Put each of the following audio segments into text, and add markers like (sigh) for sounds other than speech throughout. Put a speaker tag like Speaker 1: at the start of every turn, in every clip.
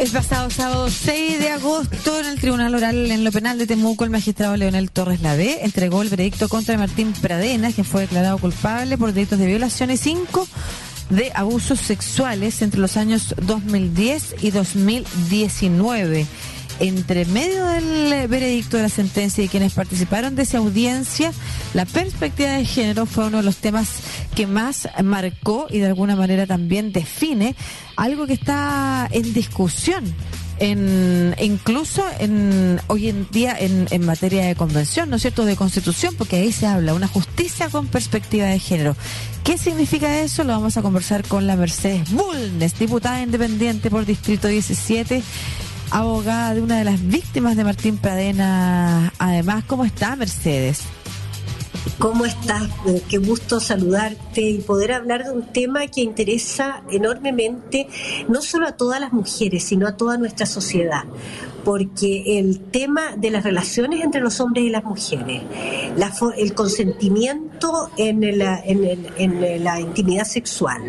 Speaker 1: El pasado sábado 6 de agosto, en el Tribunal Oral en lo Penal de Temuco, el magistrado Leonel Torres Lade entregó el veredicto contra Martín Pradena, quien fue declarado culpable por delitos de violación y cinco de abusos sexuales entre los años 2010 y 2019 entre medio del veredicto de la sentencia y quienes participaron de esa audiencia, la perspectiva de género fue uno de los temas que más marcó y de alguna manera también define algo que está en discusión en, incluso en, hoy en día en, en, materia de convención, ¿no es cierto?, de constitución, porque ahí se habla, una justicia con perspectiva de género. ¿Qué significa eso? Lo vamos a conversar con la Mercedes Bulnes, diputada independiente por Distrito 17 abogada de una de las víctimas de Martín Pradena. Además, ¿cómo está Mercedes?
Speaker 2: ¿Cómo estás? Qué gusto saludarte y poder hablar de un tema que interesa enormemente no solo a todas las mujeres, sino a toda nuestra sociedad porque el tema de las relaciones entre los hombres y las mujeres, el consentimiento en la, en, la intimidad sexual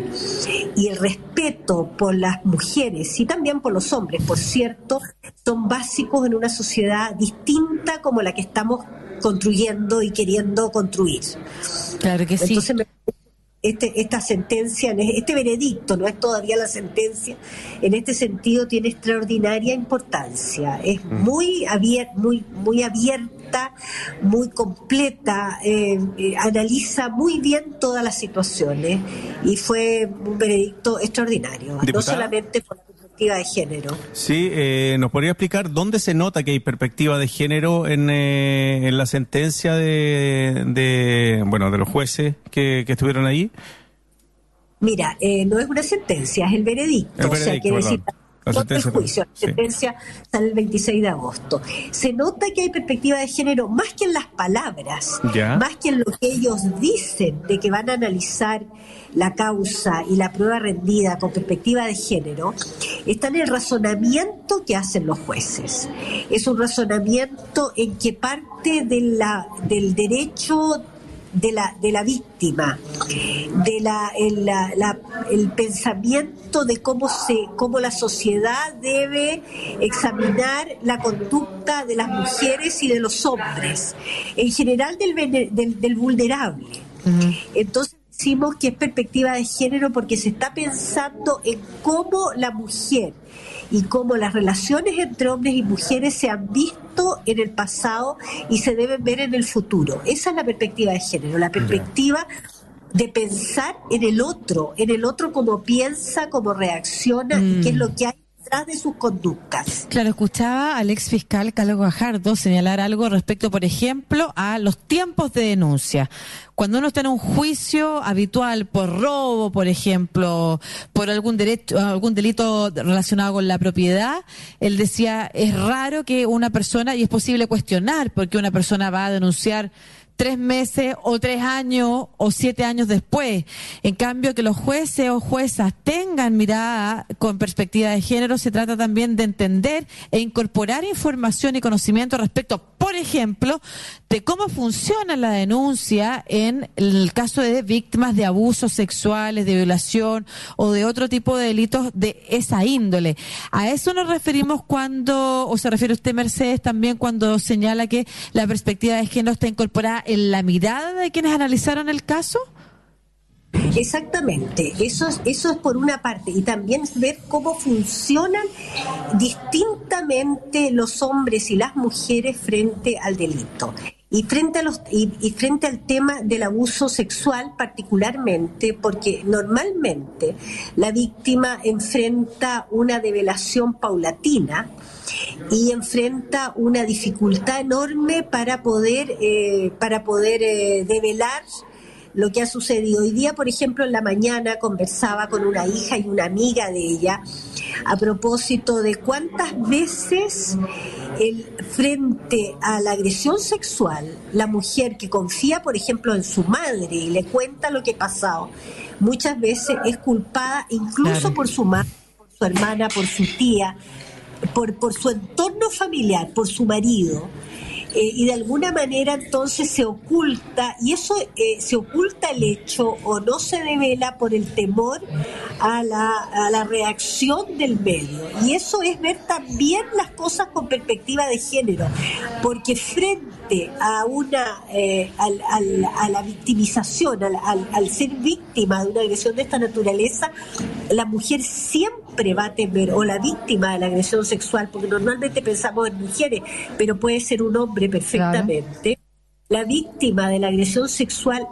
Speaker 2: y el respeto por las mujeres y también por los hombres, por cierto, son básicos en una sociedad distinta como la que estamos construyendo y queriendo construir.
Speaker 1: Claro que sí.
Speaker 2: Entonces, este, esta sentencia, este veredicto, no es todavía la sentencia, en este sentido tiene extraordinaria importancia. Es mm. muy, muy, muy abierta, muy completa, eh, eh, analiza muy bien todas las situaciones y fue un veredicto extraordinario, no solamente por de género.
Speaker 3: Sí, eh, ¿nos podría explicar dónde se nota que hay perspectiva de género en, eh, en la sentencia de, de, bueno, de los jueces que, que estuvieron ahí?
Speaker 2: Mira, eh, no es una sentencia, es el veredicto. o sea, quiere decir la sentencia, el juicio. La sentencia sale el 26 de agosto. Se nota que hay perspectiva de género más que en las palabras, más que en lo que ellos dicen de que van a analizar la causa y la prueba rendida con perspectiva de género, está en el razonamiento que hacen los jueces. Es un razonamiento en que parte de la, del derecho de la, de la víctima, de la, el, el pensamiento de cómo, se, cómo la sociedad debe examinar la conducta de las mujeres y de los hombres, en general del, del, del vulnerable. Entonces, decimos que es perspectiva de género porque se está pensando en cómo la mujer y cómo las relaciones entre hombres y mujeres se han visto en el pasado y se deben ver en el futuro. Esa es la perspectiva de género, la perspectiva de pensar en el otro, en el otro cómo piensa, cómo reacciona y qué es lo que hay de sus conductas.
Speaker 1: Claro, escuchaba al ex fiscal Carlos Gajardo señalar algo respecto, por ejemplo, a los tiempos de denuncia. Cuando uno está en un juicio habitual por robo, por ejemplo, por algún derecho, algún delito relacionado con la propiedad, él decía, es raro que una persona, y es posible cuestionar porque una persona va a denunciar tres meses o tres años o siete años después. En cambio, que los jueces o juezas tengan mirada con perspectiva de género, se trata también de entender e incorporar información y conocimiento respecto, por ejemplo, de cómo funciona la denuncia en el caso de víctimas de abusos sexuales, de violación o de otro tipo de delitos de esa índole. A eso nos referimos cuando, o se refiere usted, Mercedes, también cuando señala que la perspectiva de género está incorporada en la mirada de quienes analizaron el caso?
Speaker 2: Exactamente, eso es, eso es por una parte, y también ver cómo funcionan distintamente los hombres y las mujeres frente al delito. Y frente, a los, y, frente al tema del abuso sexual particularmente, porque normalmente la víctima enfrenta una develación paulatina, y enfrenta una dificultad enorme para poder, eh, para poder eh, develar lo que ha sucedido. Hoy día, por ejemplo, en la mañana conversaba con una hija y una amiga de ella a propósito de cuántas veces el, frente a la agresión sexual, la mujer que confía, por ejemplo, en su madre y le cuenta lo que ha pasado, muchas veces es culpada incluso por su madre, por su hermana, por su tía, por, por su entorno familiar, por su marido eh, y de alguna manera entonces se oculta, y eso eh, se oculta el hecho o no se devela por el temor a la, a la reacción del medio. Y eso es ver también las cosas con perspectiva de género, porque frente a una eh, a la victimización, al, al ser víctima de una agresión de esta naturaleza, la mujer siempre va a temer, o la víctima de la agresión sexual, porque normalmente pensamos en mujeres, pero puede ser un hombre perfectamente. La víctima de la agresión sexual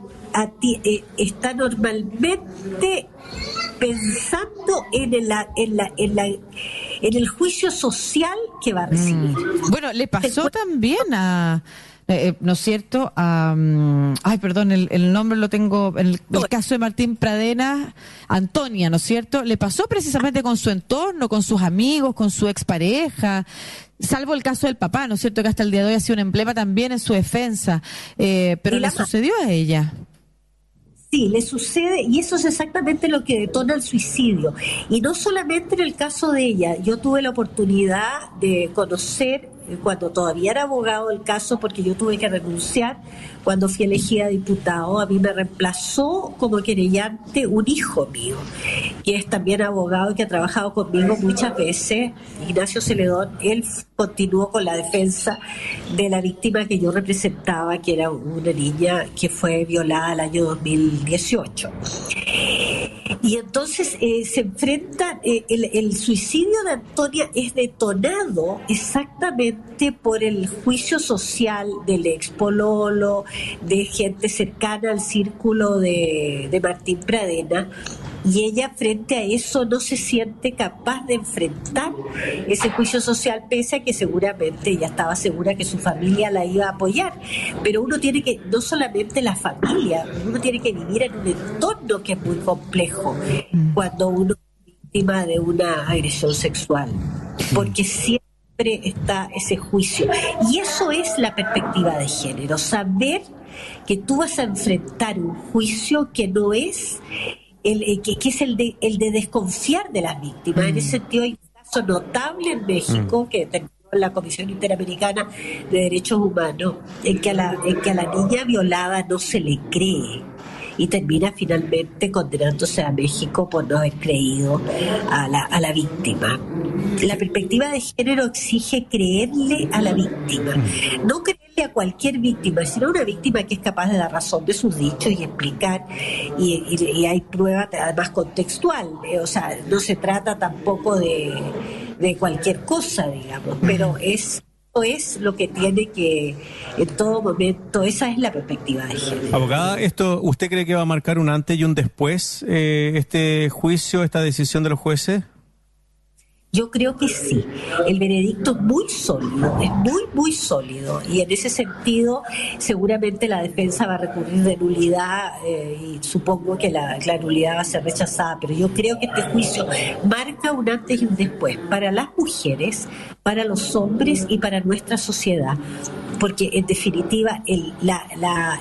Speaker 2: eh, está normalmente pensando en, en, la, en, la, en el juicio social que va a recibir.
Speaker 1: Mm. Bueno, le pasó también a eh, eh, ¿no es cierto? ay, perdón, el, nombre lo tengo, en el, caso de Martín Pradena, Antonia, ¿no es cierto? Le pasó precisamente con su entorno, con sus amigos, con su expareja, salvo el caso del papá, ¿no es cierto? Que hasta el día de hoy ha sido un emblema también en su defensa, eh, pero le sucedió a ella.
Speaker 2: Sí, le sucede y eso es exactamente lo que detona el suicidio. Y no solamente en el caso de ella, yo tuve la oportunidad de conocer cuando todavía era abogado del caso, porque yo tuve que renunciar cuando fui elegida diputado, a mí me reemplazó como querellante un hijo mío, que es también abogado y que ha trabajado conmigo muchas veces, Ignacio Celedón, él continuó con la defensa de la víctima que yo representaba, que era una niña que fue violada el año 2018. Y entonces eh, se enfrenta, eh, el, suicidio de Antonia es detonado exactamente por el juicio social del ex Pololo, de gente cercana al círculo de, de Martín Pradena, y ella frente a eso no se siente capaz de enfrentar ese juicio social pese a que seguramente ella estaba segura que su familia la iba a apoyar. Pero uno tiene que no solamente la familia uno tiene que vivir en un entorno que es muy complejo mm. cuando uno es víctima de una agresión sexual porque siempre está ese juicio. Y eso es la perspectiva de género saber que tú vas a enfrentar un juicio que no es el, eh, que, es el de, el de desconfiar de las víctimas. En ese mm. sentido hay un caso notable en México mm. que terminó en la Comisión Interamericana de Derechos Humanos, en que, a la, en que a la niña violada no se le cree y termina finalmente condenándose a México por no haber creído a la, a la víctima. La perspectiva de género exige creerle a la víctima, no creerle a cualquier víctima, sino a una víctima que es capaz de dar razón de sus dichos y explicar, y, hay pruebas además contextual, eh, o sea, no se trata tampoco de, de cualquier cosa, digamos, pero es es lo que tiene que, en todo momento, esa es la perspectiva de género.
Speaker 3: Abogada, esto, ¿usted cree que va a marcar un antes y un después eh, este juicio, esta decisión de los jueces?
Speaker 2: Yo creo que sí. El veredicto es muy sólido, es muy, muy sólido. Y en ese sentido, seguramente la defensa va a recurrir de nulidad eh, y supongo que la, la, nulidad va a ser rechazada. Pero yo creo que este juicio marca un antes y un después para las mujeres, para los hombres y para nuestra sociedad porque en definitiva el,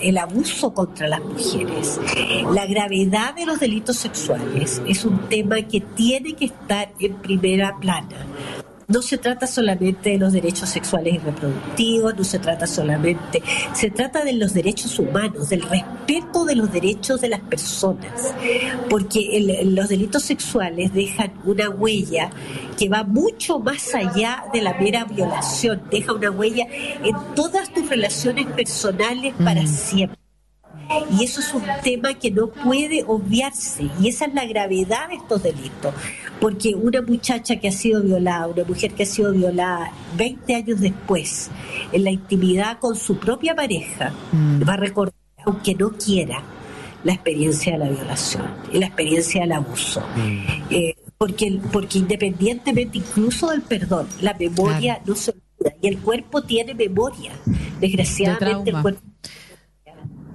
Speaker 2: el abuso contra las mujeres, la gravedad de los delitos sexuales es un tema que tiene que estar en primera plana no se trata solamente de los derechos sexuales y reproductivos, no se trata solamente, se trata de los derechos humanos, del respeto de los derechos de las personas, porque los delitos sexuales dejan una huella que va mucho más allá de la mera violación, deja una huella en todas tus relaciones personales para mm. siempre. Y eso es un tema que no puede obviarse. Y esa es la gravedad de estos delitos. Porque una muchacha que ha sido violada, una mujer que ha sido violada 20 años después, en la intimidad con su propia pareja, mm. va a recordar, aunque no quiera, la experiencia de la violación y la experiencia del abuso. Mm. Eh, porque, porque independientemente incluso del perdón, la memoria no se olvida y el cuerpo tiene memoria. Desgraciadamente el cuerpo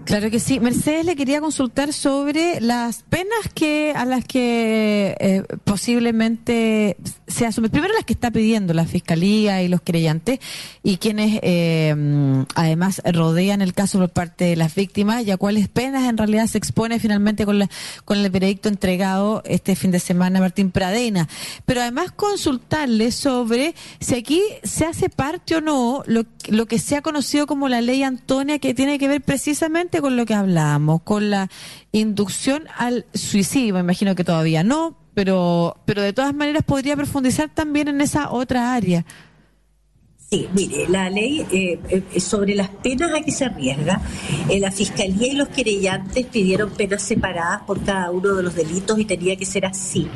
Speaker 1: Claro que sí. Mercedes le quería consultar sobre las penas que a las que eh, posiblemente se asume. Primero las que está pidiendo la fiscalía y los creyentes y quienes eh, además rodean el caso por parte de las víctimas y a cuáles penas en realidad se expone finalmente con, la, con el veredicto entregado este fin de semana a Martín Pradena. Pero además consultarle sobre si aquí se hace parte o no lo, lo que se ha conocido como la ley Antonia que tiene que ver precisamente con lo que hablamos, con la inducción al suicidio. Me imagino que todavía no, pero, pero de todas maneras podría profundizar también en esa otra área.
Speaker 2: Sí, mire, la ley eh, eh, sobre las penas a que se arriesga, eh, la Fiscalía y los querellantes pidieron penas separadas por cada uno de los delitos y tenía que ser así,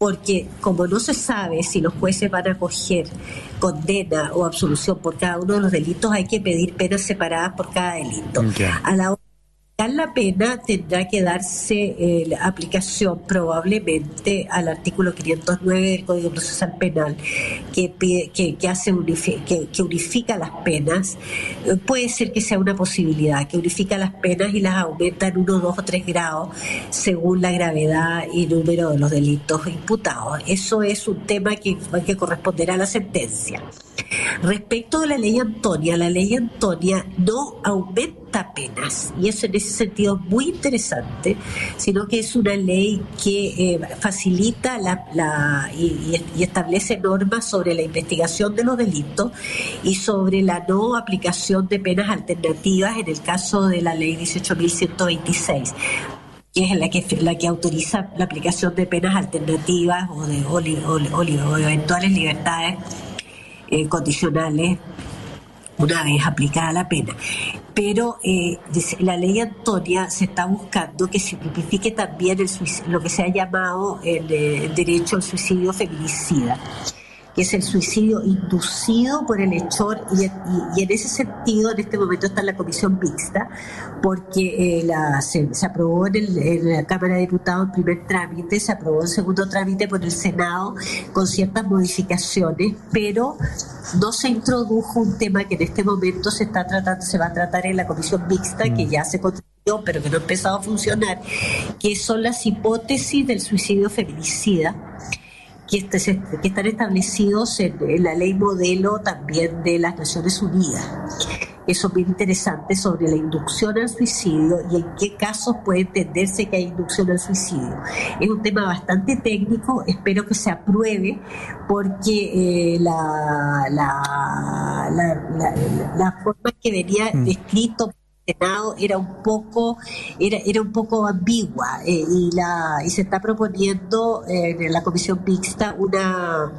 Speaker 2: porque como no se sabe si los jueces van a coger condena o absolución por cada uno de los delitos, hay que pedir penas separadas por cada delito. A la la pena tendrá que darse eh, la aplicación probablemente al artículo 509 del Código Procesal Penal que, que, hace que, que, unifica las penas. Eh, puede ser que sea una posibilidad, que unifica las penas y las aumenta en uno, dos o tres grados según la gravedad y número de los delitos imputados. Eso es un tema que, que corresponderá a la sentencia. Respecto a la ley Antonia, la ley Antonia no aumenta penas y eso en ese sentido es muy interesante, sino que es una ley que eh, facilita la, y, establece normas sobre la investigación de los delitos y sobre la no aplicación de penas alternativas en el caso de la ley 18.126 que es la que, la que autoriza la aplicación de penas alternativas o de o eventuales libertades eh, condicionales una vez aplicada la pena. Pero eh, la ley Antonia se está buscando que se tipifique también el lo que se ha llamado el, eh, el derecho al suicidio feminicida que es el suicidio inducido por el hechor, y, en ese sentido, en este momento está la comisión mixta, porque eh, la, se, aprobó en, la Cámara de Diputados el primer trámite, se aprobó el segundo trámite por el Senado con ciertas modificaciones, pero no se introdujo un tema que en este momento se está tratando, se va a tratar en la comisión mixta, que mm. ya se pero que no ha empezado a funcionar, que son las hipótesis del suicidio feminicida que, que están establecidos en, la ley modelo también de las Naciones Unidas. Eso es muy interesante sobre la inducción al suicidio y en qué casos puede entenderse que hay inducción al suicidio. Es un tema bastante técnico, espero que se apruebe porque eh, la, la, la, la, forma que venía mm. descrito Senado era un poco era, era un poco ambigua eh, y la y se está proponiendo en la comisión mixta una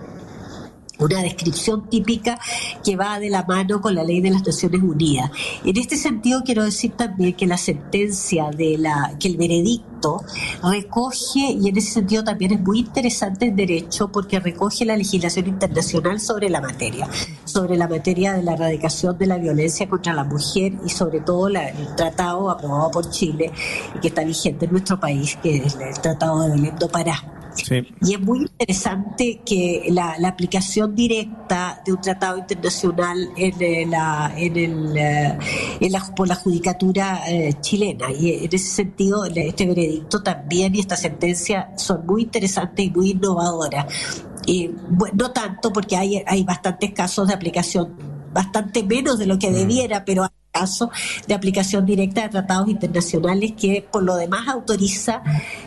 Speaker 2: una descripción típica que va de la mano con la ley de las Naciones Unidas. En este sentido quiero decir también que la sentencia de la que el veredicto recoge y en ese sentido también es muy interesante en derecho porque recoge la legislación internacional sobre la materia, sobre la materia de la erradicación de la violencia contra la mujer y sobre todo el tratado aprobado por Chile y que está vigente en nuestro país, que es el Tratado de Belém do y es muy interesante que la, aplicación directa de un tratado internacional en eh, la, en el, eh, en la, por la judicatura eh, chilena. Y en ese sentido, este veredicto también y esta sentencia son muy interesantes y muy innovadoras. Y, bueno, no tanto porque hay, hay bastantes casos de aplicación, bastante menos de lo que mm. debiera, pero caso de aplicación directa de tratados internacionales que por lo demás autoriza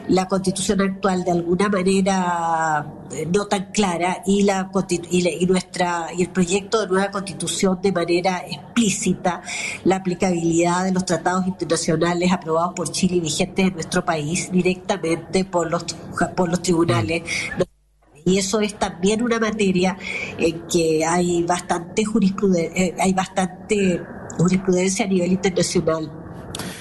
Speaker 2: la constitución actual de alguna manera eh, no tan clara y la y, nuestra y el proyecto de nueva constitución de manera explícita la aplicabilidad de los tratados internacionales aprobados por Chile y vigentes en nuestro país directamente por los por los tribunales y eso es también una materia en que hay bastante jurisprudencia, eh, hay bastante jurisprudencia a nivel internacional.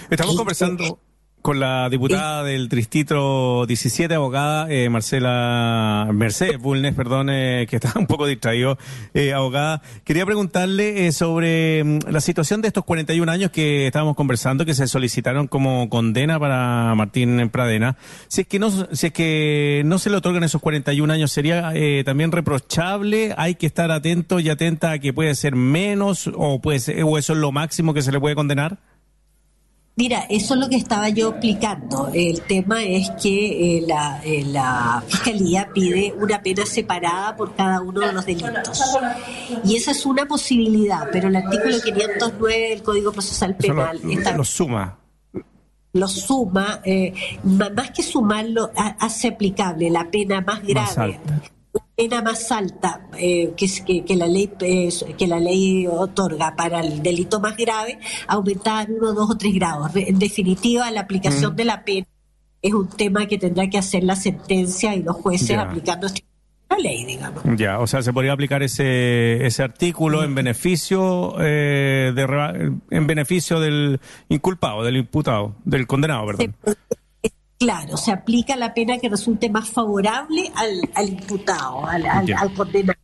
Speaker 3: Estamos conversando con la diputada del Distrito 17, abogada eh, Marcela Mercedes Bulnes, perdón, eh, que está (laughs) un poco distraído, eh, abogada. Quería preguntarle sobre mm, la situación de estos 41 años que estábamos conversando, que se solicitaron como condena para Martín Pradena. Si es que no, si es que no se le otorgan esos 41 años, sería también reprochable. Hay que estar atento y atenta a que puede ser menos o puede ser, o eso es lo máximo que se le puede condenar.
Speaker 2: Mira, eso es lo que estaba yo explicando. El tema es que eh, la, eh, la, Fiscalía pide una pena separada por cada uno de los delitos. Y esa es una posibilidad, pero el artículo 509 del Código Procesal Penal...
Speaker 3: Lo, lo suma.
Speaker 2: Lo suma, eh, más que sumarlo, hace aplicable la pena más grave pena más alta eh, que, que, la ley eh, que la ley otorga para el delito más grave aumentar uno, dos o tres grados. En definitiva, la aplicación mm. de la pena es un tema que tendrá que hacer la sentencia y los jueces aplicando la ley, digamos.
Speaker 3: Ya, o sea, se podría aplicar ese ese artículo en beneficio eh, de en beneficio del inculpado, del imputado, del condenado, perdón.
Speaker 2: Claro, se aplica la pena que resulte más favorable al, imputado, al, condenado.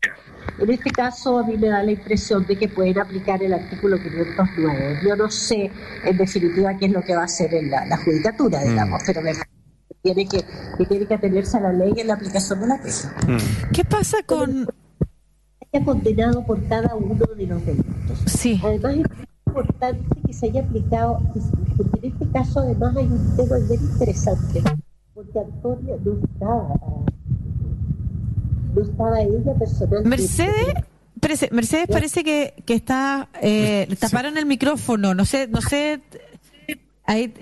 Speaker 2: En este caso, a mí me da la impresión de que pueden aplicar el artículo 509. Yo no sé, en definitiva, qué es lo que va a hacer en la, judicatura, mm. digamos, pero me tiene que, que tiene que atenerse a la ley en la aplicación de la pena.
Speaker 1: Mm. ¿Qué pasa con...?
Speaker 2: haya condenado por cada uno de los delitos.
Speaker 1: Sí.
Speaker 2: Además, importante que se haya aplicado, porque en este caso además hay un tema muy interesante, porque Antonia no estaba, no estaba ella personalmente.
Speaker 1: Mercedes, Mercedes parece que, que está, eh, taparon el micrófono, no sé, no sé, ahí...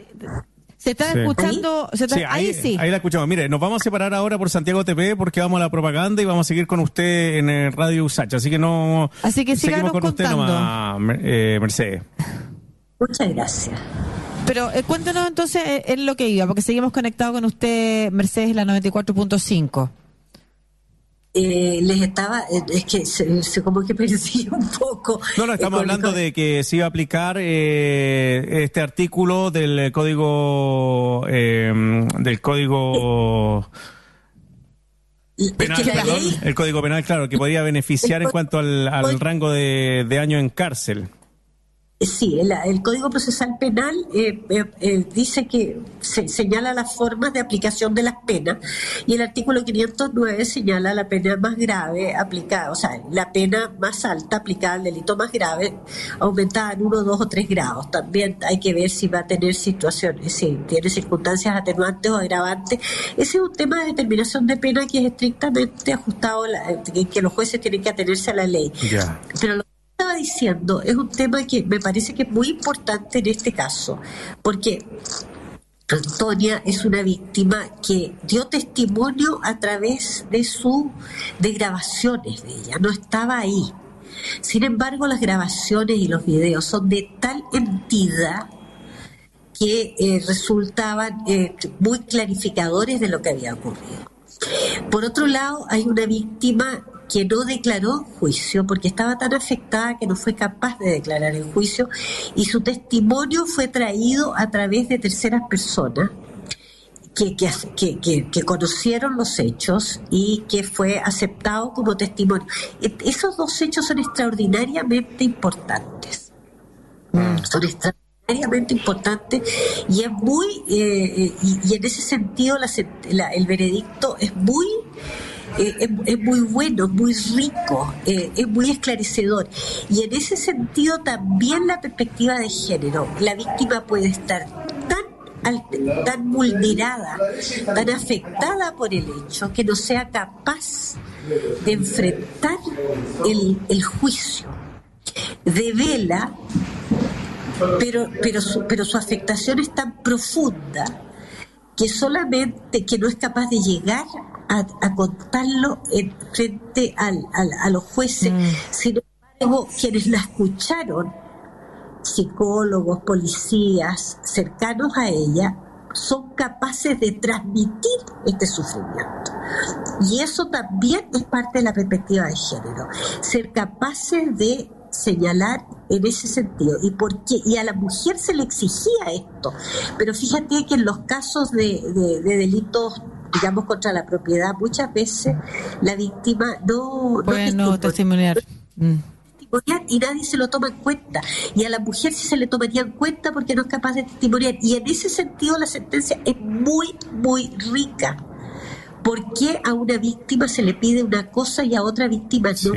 Speaker 1: ¿Se está escuchando?
Speaker 3: ahí, sí. Ahí la escuchamos. Mire, nos vamos a separar ahora por Santiago TV porque vamos a la propaganda y vamos a seguir con usted en el Radio Usach. Así que no.
Speaker 1: Así que seguimos con usted nomás,
Speaker 3: eh, Mercedes.
Speaker 2: Muchas gracias.
Speaker 1: Pero eh, cuéntenos entonces eh, en lo que iba, porque seguimos conectados con usted, Mercedes, la 94.5
Speaker 2: eh, les estaba, eh, es que se, como que (laughs) perdí un poco.
Speaker 3: No, no, estamos hablando de que se iba a aplicar eh, este artículo del código, eh, del código... Penal, perdón, el Código Penal, claro, que podría beneficiar en cuanto al, al rango de, de año en cárcel.
Speaker 2: Sí, el, Código Procesal Penal eh, eh, eh, dice que se, señala las formas de aplicación de las penas y el artículo 509 señala la pena más grave aplicada, o sea, la pena más alta aplicada al delito más grave aumentada en uno, dos o tres grados. También hay que ver si va a tener situaciones, si tiene circunstancias atenuantes o agravantes. Ese es un tema de determinación de pena que es estrictamente ajustado, que los jueces tienen que atenerse a la ley. Pero lo diciendo es un tema que me parece que es muy importante en este caso, porque Antonia es una víctima que dio testimonio a través de su de grabaciones de ella, no estaba ahí. Sin embargo, las grabaciones y los videos son de tal entidad que eh, resultaban eh, muy clarificadores de lo que había ocurrido. Por otro lado, hay una víctima que no declaró juicio porque estaba tan afectada que no fue capaz de declarar el juicio y su testimonio fue traído a través de terceras personas que, que, que, conocieron los hechos y que fue aceptado como testimonio. E, esos dos hechos son extraordinariamente importantes. Mm. Son extraordinariamente importantes y es muy, eh, eh, y, en ese sentido el veredicto es muy eh, es, muy bueno, muy rico, eh, es muy esclarecedor. Y en ese sentido también la perspectiva de género. La víctima puede estar tan, tan vulnerada, tan afectada por el hecho, que no sea capaz de enfrentar el, el juicio. Devela, pero, pero, su, pero su afectación es tan profunda que solamente que no es capaz de llegar a, contarlo en frente al, a los jueces, mm. sin embargo, quienes la escucharon, psicólogos, policías cercanos a ella, son capaces de transmitir este sufrimiento. Y eso también es parte de la perspectiva de género, ser capaces de señalar en ese sentido y por y a la mujer se le exigía esto pero fíjate que en los casos de, de delitos digamos, contra la propiedad, muchas veces la víctima no...
Speaker 1: Bueno, testimoniar.
Speaker 2: Mm. testimoniar. Y nadie se lo toma en cuenta. Y a la mujer sí se le tomaría en cuenta porque no es capaz de testimoniar. Y en ese sentido la sentencia es muy, muy rica. ¿Por qué a una víctima se le pide una cosa y a otra víctima no?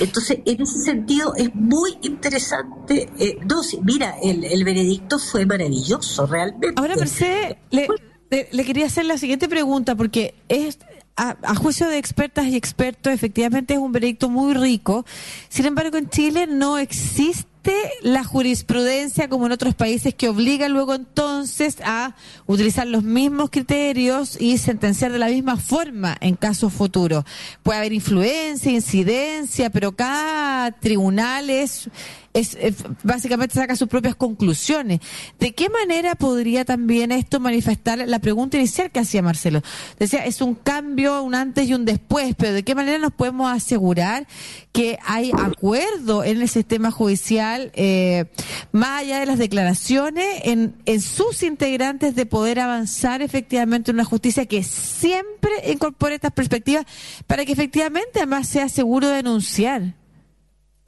Speaker 2: Entonces, en ese sentido es muy interesante. Eh, no, mira, el, el, veredicto fue maravilloso, realmente.
Speaker 1: Ahora, Mercedes, le, le, quería hacer la siguiente pregunta, porque es a, juicio de expertas y expertos, efectivamente es un veredicto muy rico. Sin embargo, en Chile no existe la jurisprudencia como en otros países que obliga luego entonces a utilizar los mismos criterios y sentenciar de la misma forma en casos futuros. Puede haber influencia, incidencia, pero cada tribunal es es, básicamente saca sus propias conclusiones. ¿De qué manera podría también esto manifestar la pregunta inicial que hacía Marcelo? Decía, es un cambio, un antes y un después, pero ¿de qué manera nos podemos asegurar que hay acuerdo en el sistema judicial, eh, más allá de las declaraciones, en, en sus integrantes de poder avanzar efectivamente en una justicia que siempre incorpore estas perspectivas para que efectivamente además sea seguro denunciar?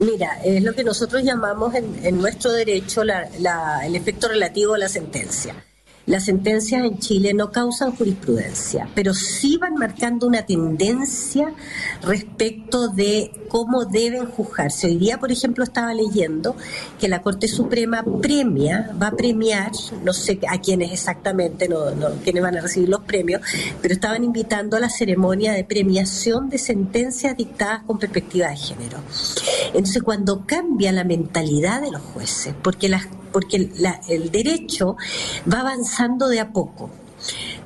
Speaker 2: Mira, es lo que nosotros llamamos en, nuestro derecho el efecto relativo a la sentencia las sentencias en Chile no causan jurisprudencia, pero sí van marcando una tendencia respecto de cómo deben juzgarse. Hoy día, por ejemplo, estaba leyendo que la Corte Suprema premia, va a premiar, no sé a quiénes exactamente, no, no quiénes van a recibir los premios, pero estaban invitando a la ceremonia de premiación de sentencias dictadas con perspectiva de género. Entonces, cuando cambia la mentalidad de los jueces, porque porque el derecho va avanzando de a poco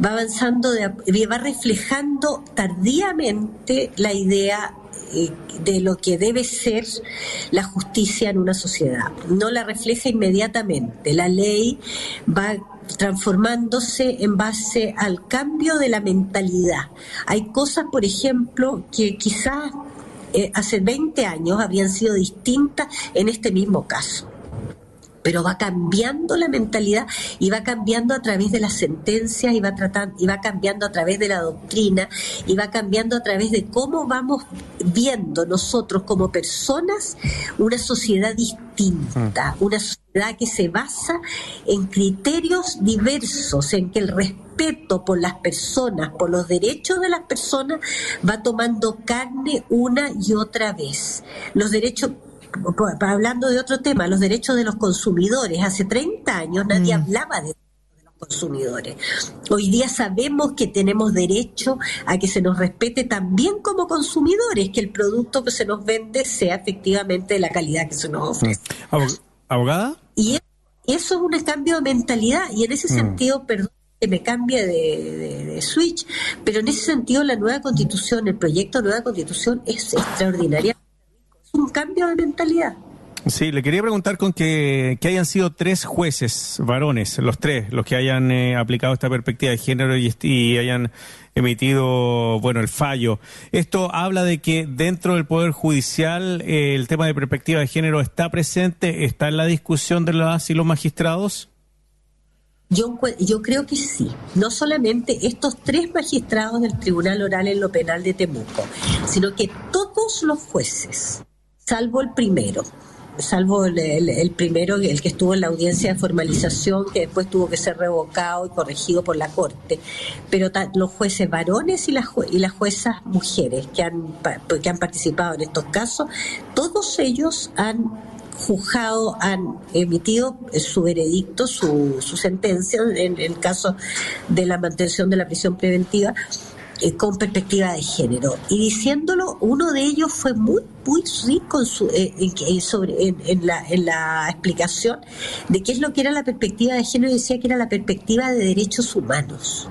Speaker 2: va avanzando, de va reflejando tardíamente la idea eh, de lo que debe ser la justicia en una sociedad. No la refleja inmediatamente. La ley va transformándose en base al cambio de la mentalidad. Hay cosas, por ejemplo, que quizás eh, hace 20 años habrían sido distintas en este mismo caso pero va cambiando la mentalidad y va cambiando a través de las sentencias y va tratando y va cambiando a través de la doctrina y va cambiando a través de cómo vamos viendo nosotros como personas una sociedad distinta, mm. una sociedad que se basa en criterios diversos, en que el respeto por las personas, por los derechos de las personas, va tomando carne una y otra vez. Los derechos hablando de otro tema, los derechos de los consumidores. Hace 30 años nadie mm. hablaba de los consumidores. Hoy día sabemos que tenemos derecho a que se nos respete también como consumidores, que el producto que se nos vende sea efectivamente de la calidad que se nos ofrece.
Speaker 3: Mm. ¿Abogada?
Speaker 2: Y eso es un cambio de mentalidad y en ese mm. sentido, perdón que me cambie de, de, switch, pero en ese sentido la nueva constitución, el proyecto de nueva constitución es extraordinaria un cambio de mentalidad.
Speaker 3: Sí, le quería preguntar con que, que hayan sido tres jueces varones, los tres, los que hayan eh, aplicado esta perspectiva de género y, y, hayan emitido, bueno, el fallo. Esto habla de que dentro del Poder Judicial eh, el tema de perspectiva de género está presente, está en la discusión de las y los magistrados.
Speaker 2: Yo, yo creo que sí. No solamente estos tres magistrados del Tribunal Oral en lo Penal de Temuco, sino que todos los jueces salvo el primero, salvo el, primero, el que estuvo en la audiencia de formalización, que después tuvo que ser revocado y corregido por la Corte. Pero los jueces varones y las, y las juezas mujeres que han, que han participado en estos casos, todos ellos han juzgado, han emitido su veredicto, su, su sentencia en el caso de la mantención de la prisión preventiva eh, con perspectiva de género. Y diciéndolo, uno de ellos fue muy, muy rico en, su, eh, en, sobre, en, la, en la explicación de qué es lo que era la perspectiva de género decía que era la perspectiva de derechos humanos.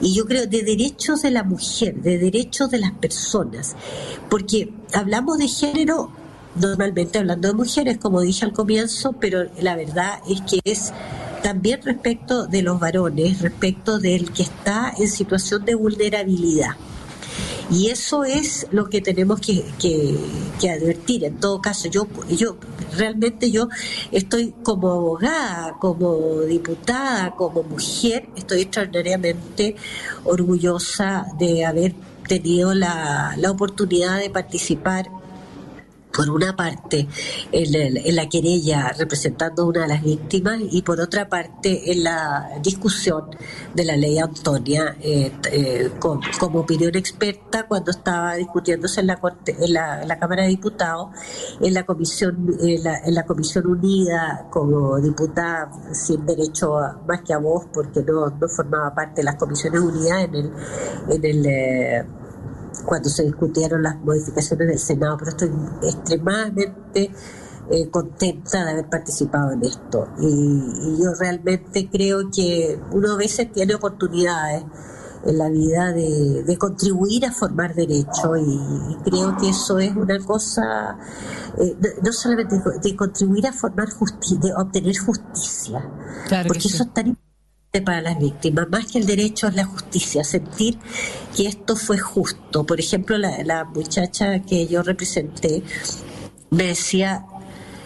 Speaker 2: Y yo creo de derechos de la mujer, de derechos de las personas. Porque hablamos de género normalmente hablando de mujeres, como dije al comienzo, pero la verdad es que es también respecto de los varones, respecto del que está en situación de vulnerabilidad. Y eso es lo que tenemos que, que, advertir. En todo caso, yo, yo realmente yo estoy como abogada, como diputada, como mujer, estoy extraordinariamente orgullosa de haber tenido la, la oportunidad de participar por una parte en, la querella representando a una de las víctimas y por otra parte en la discusión de la ley Antonia eh, eh, como opinión experta cuando estaba discutiéndose en la, en la, Cámara de Diputados, en la comisión en la, comisión unida como diputada sin derecho más que a voz porque no, no formaba parte de las comisiones unidas en el en el eh, cuando se discutieron las modificaciones del Senado, pero estoy extremadamente eh, contenta de haber participado en esto. Y, yo realmente creo que uno a veces tiene oportunidades en la vida de, contribuir a formar derecho y, creo que eso es una cosa, eh, no, solamente de, contribuir a formar justicia, de obtener justicia, porque eso es tan importante para las víctimas, más que el derecho es la justicia, sentir que esto fue justo. Por ejemplo, la, muchacha que yo representé me decía,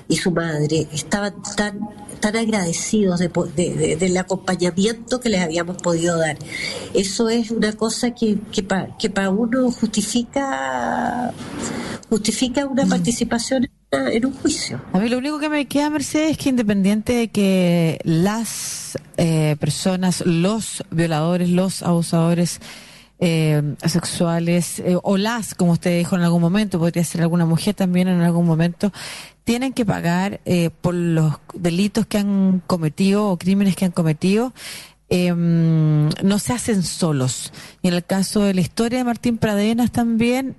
Speaker 2: y su madre, estaban tan, tan agradecidos de, del acompañamiento que les habíamos podido dar. Eso es una cosa que, que para uno justifica, justifica una mm. participación en un juicio.
Speaker 1: A mí lo único que me queda, Mercedes, es que independiente de que las eh, personas, los violadores, los abusadores eh, sexuales, eh, o las, como usted dijo en algún momento, podría ser alguna mujer también en algún momento, tienen que pagar eh, por los delitos que han cometido o crímenes que han cometido. Em, no se hacen solos. Y en el caso de la historia de Martín Pradenas también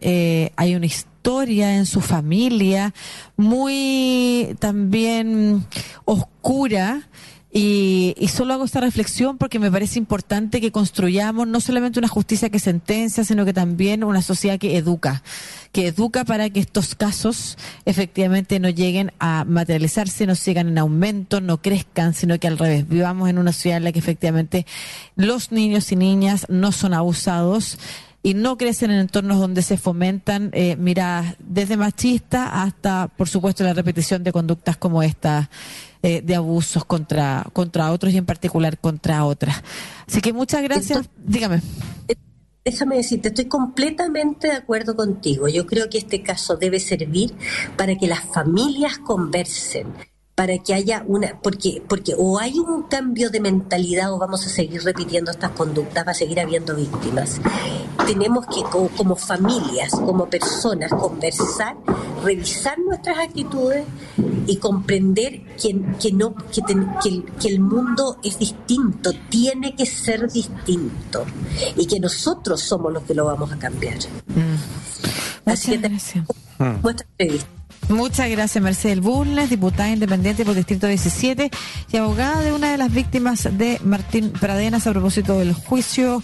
Speaker 1: hay una historia en su familia, muy también oscura. Y, solo hago esta reflexión porque me parece importante que construyamos no solamente una justicia que sentencia, sino que también una sociedad que educa, que educa para que estos casos efectivamente no lleguen a materializarse, no sigan en aumento, no crezcan, sino que al revés, vivamos en una sociedad en la que efectivamente los niños y niñas no son abusados y no crecen en entornos donde se fomentan eh, miradas desde machistas hasta, por supuesto, la repetición de conductas como esta. Eh, de abusos contra, contra otros y en particular contra otras. Así que muchas gracias. Dígame.
Speaker 2: Déjame decirte, estoy completamente de acuerdo contigo. Yo creo que este caso debe servir para que las familias conversen, para que haya una, porque, porque o hay un cambio de mentalidad o vamos a seguir repitiendo estas conductas, va a seguir habiendo víctimas. Tenemos que, como, familias, como personas, conversar, revisar nuestras actitudes y comprender que, que no, que, que, el, mundo es distinto, tiene que ser distinto y que nosotros somos los que lo vamos a cambiar.
Speaker 1: Mm. Así que nuestra entrevista. Muchas gracias, Mercedes Bulnes, diputada independiente por Distrito 17 y abogada de una de las víctimas de Martín Pradenas a propósito del juicio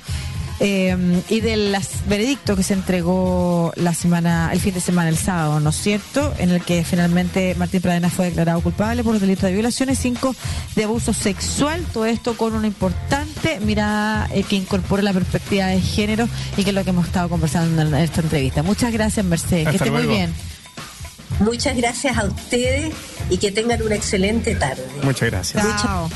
Speaker 1: eh, y del veredicto que se entregó la semana, el fin de semana, el sábado, ¿no es cierto? En el que finalmente Martín Pradenas fue declarado culpable por los delitos de violaciones, cinco de abuso sexual, todo esto con una importante mirada eh, que incorpora la perspectiva de género y que es lo que hemos estado conversando en esta entrevista. Muchas gracias, Mercedes. que esté muy bien.
Speaker 2: Muchas gracias a ustedes y que tengan una excelente tarde.
Speaker 3: Muchas gracias. Chao.